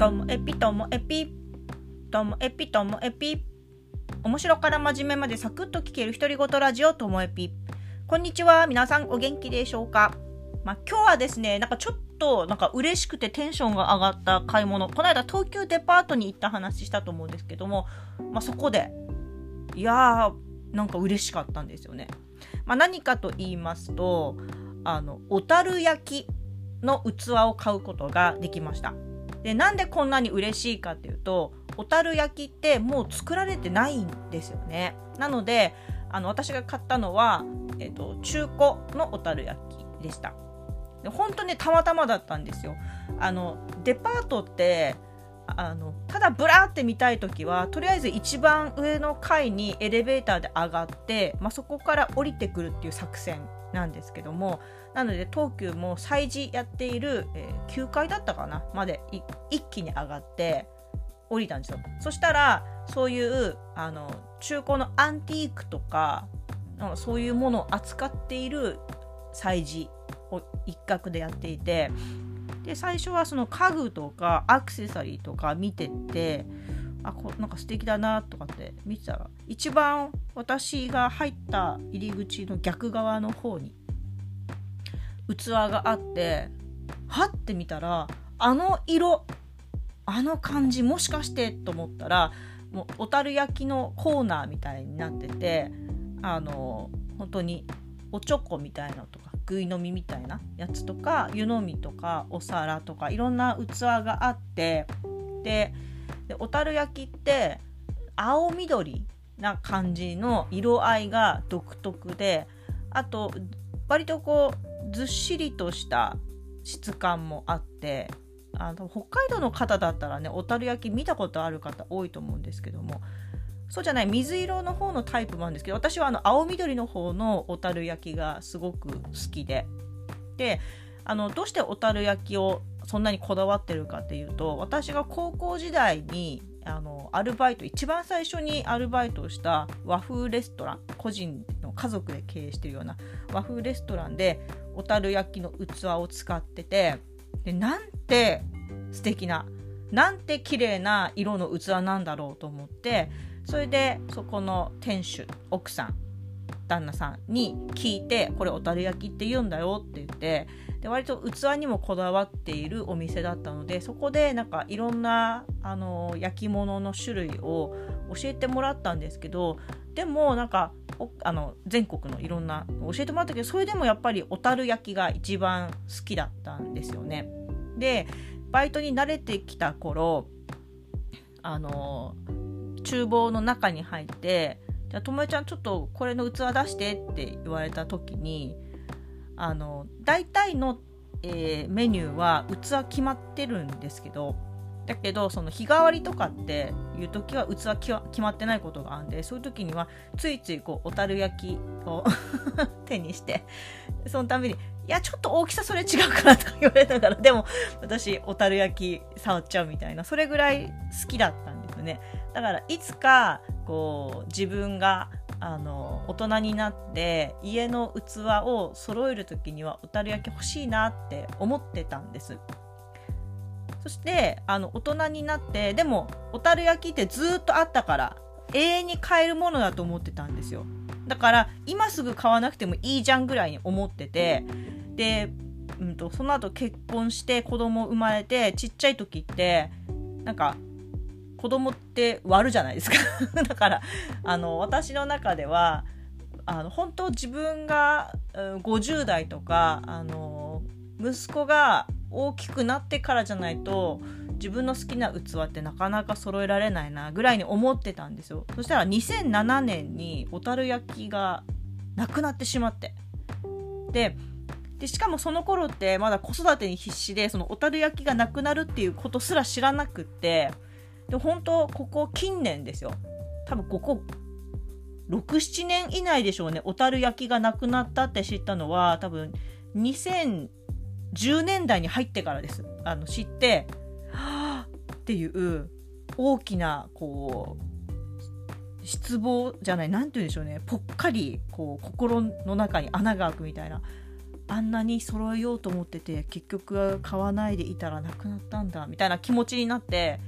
ともエピともエピともエピともエピ。面白から真面目までサクッと聞ける独り言ラジオともエピ。こんにちは。皆さんお元気でしょうか？まあ、今日はですねなんかちょっとなんか嬉しくてテンションが上がった買い物。この間東急デパートに行った話したと思うんですけども、まあ、そこでいやーなんか嬉しかったんですよね、まあ、何かと言いますとあの小樽焼きの器を買うことができました。でなんでこんなに嬉しいかっていうと小樽焼きってもう作られてないんですよね。なのであの私が買ったのは、えーと、中古の小樽焼きでした。で本当にたまたまだったんですよ。あのデパートってあのただブラーって見たい時はとりあえず一番上の階にエレベーターで上がって、まあ、そこから降りてくるっていう作戦なんですけどもなので東急も催事やっている、えー、9階だったかなまで一気に上がって降りたんですよ。そしたらそういうあの中古のアンティークとかそういうものを扱っている催事を一角でやっていてで最初はその家具とかアクセサリーとか見ててあこなんか素敵だなとかって見てたら一番私が入った入り口の逆側の方に器があってはって見たらあの色あの感じもしかしてと思ったらもう小樽焼きのコーナーみたいになっててあの本当におちょこみたいなとかぐい飲みみたいなやつとか湯飲みとかお皿とかいろんな器があってでで小樽焼きって青緑な感じの色合いが独特であと割とこうずっしりとした質感もあってあの北海道の方だったらね小樽焼き見たことある方多いと思うんですけどもそうじゃない水色の方のタイプもあるんですけど私はあの青緑の方の小樽焼きがすごく好きで。であのどうして小樽焼きをそんなにこだわってるかっていうと私が高校時代にあのアルバイト一番最初にアルバイトをした和風レストラン個人の家族で経営してるような和風レストランで小樽焼きの器を使っててでなんて素敵ななんて綺麗な色の器なんだろうと思ってそれでそこの店主奥さん旦那さんに聞いてこれ小樽焼きって言うんだよって言ってで割と器にもこだわっているお店だったのでそこでなんかいろんなあの焼き物の種類を教えてもらったんですけどでもなんかあの全国のいろんな教えてもらったけどそれでもやっぱり小樽焼きが一番好きだったんですよね。でバイトに慣れてきた頃あの厨房の中に入って「じゃあ友ちゃんちょっとこれの器出して」って言われた時にあの大体の、えー、メニューは器決まってるんですけどだけどその日替わりとかっていう時は器決まってないことがあるんでそういう時にはついついこう小樽焼きを 手にしてそのために「いやちょっと大きさそれ違うから」とか言われながらでも私小樽焼き触っちゃうみたいなそれぐらい好きだったんですよね。だからいつかこう自分があの大人になって家の器を揃える時には小樽焼き欲しいなって思ってたんです。そしてあの大人になってでも小樽焼きってずっとあったから永遠に買えるものだと思ってたんですよ。だから今すぐ買わなくてもいいじゃんぐらいに思っててで、うんと、その後結婚して子供生まれてちっちゃい時ってなんか子供って割るじゃないですか。だからあの私の中ではあの本当自分が50代とかあの息子が大きくなってからじゃないと自分の好きな器ってなかなか揃えられないなぐらいに思ってたんですよ。そしたら2007年に小樽焼きがなくなってしまって。ででしかもその頃ってまだ子育てに必死でその小樽焼きがなくなるっていうことすら知らなくってで本当ここ近年ですよ。多分ここ67年以内でしょうね。小樽焼きがなくなったって知ったのは多分2010年代に入ってからです。あの知ってはあっていう大きなこう失望じゃない何て言うんでしょうね。ぽっかりこう心の中に穴が開くみたいな。あんなに揃えようと思ってて結局買わないでいたらなくなったんだみたいな気持ちになって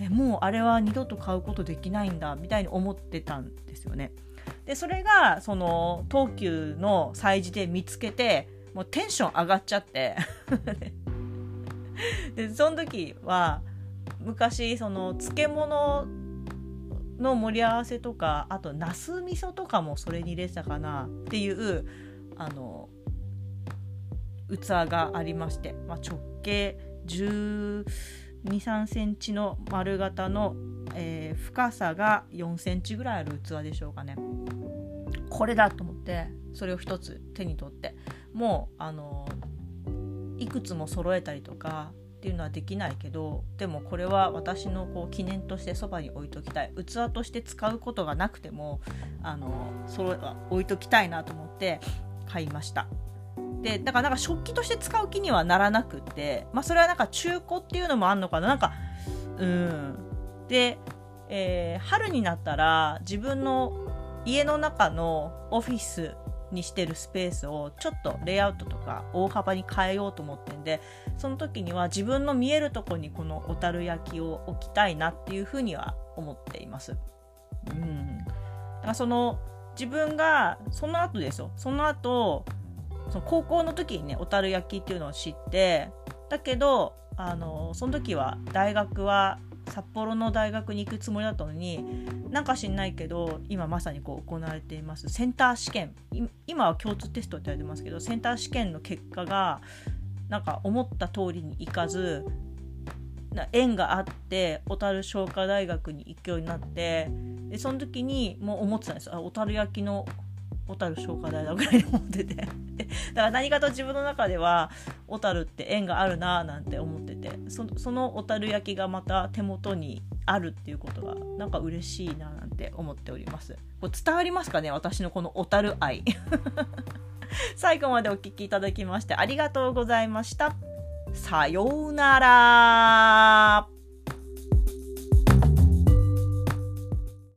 えもうあれは二度と買うことできないんだみたいに思ってたんですよね。でそれがその東急の催事で見つけてもうテンション上がっちゃって でその時は昔その漬物の盛り合わせとかあとなす味噌とかもそれに入れてたかなっていうあの器がありまして、まあ、直径10 2 3センチの丸型の、えー、深さが4センチぐらいある器でしょうかね。これだと思ってそれを一つ手に取ってもうあのいくつも揃えたりとかっていうのはできないけどでもこれは私のこう記念としてそばに置いときたい。器として使うことがなくてもあの揃え置いときたいなと思って買いました。でだからなんか食器として使う気にはならなくてまあそれはなんか中古っていうのもあんのかな。なんかうん。で、えー、春になったら自分の家の中のオフィスにしてるスペースをちょっとレイアウトとか大幅に変えようと思ってんでその時には自分の見えるとこにこの小樽焼きを置きたいなっていうふうには思っています。うん、だからその自分がその後ですよ。その後その高校の時にね小樽焼きっていうのを知ってだけどあのその時は大学は札幌の大学に行くつもりだったのになんか知んないけど今まさにこう行われています。センター試験。今は共通テストって言われてますけどセンター試験の結果がなんか思った通りにいかず縁があって小樽商科大学に行くようになってでその時にもう思ってたんです。あ小樽焼きの小樽商科大だぐらいで思ってて。だから何かと自分の中では小樽って縁があるなーなんて思ってて。その小樽焼きがまた手元にあるっていうことがなんか嬉しいななんて思っております。これ伝わりますかね？私のこの小樽愛。最後までお聴きいただきましてありがとうございました。さようなら。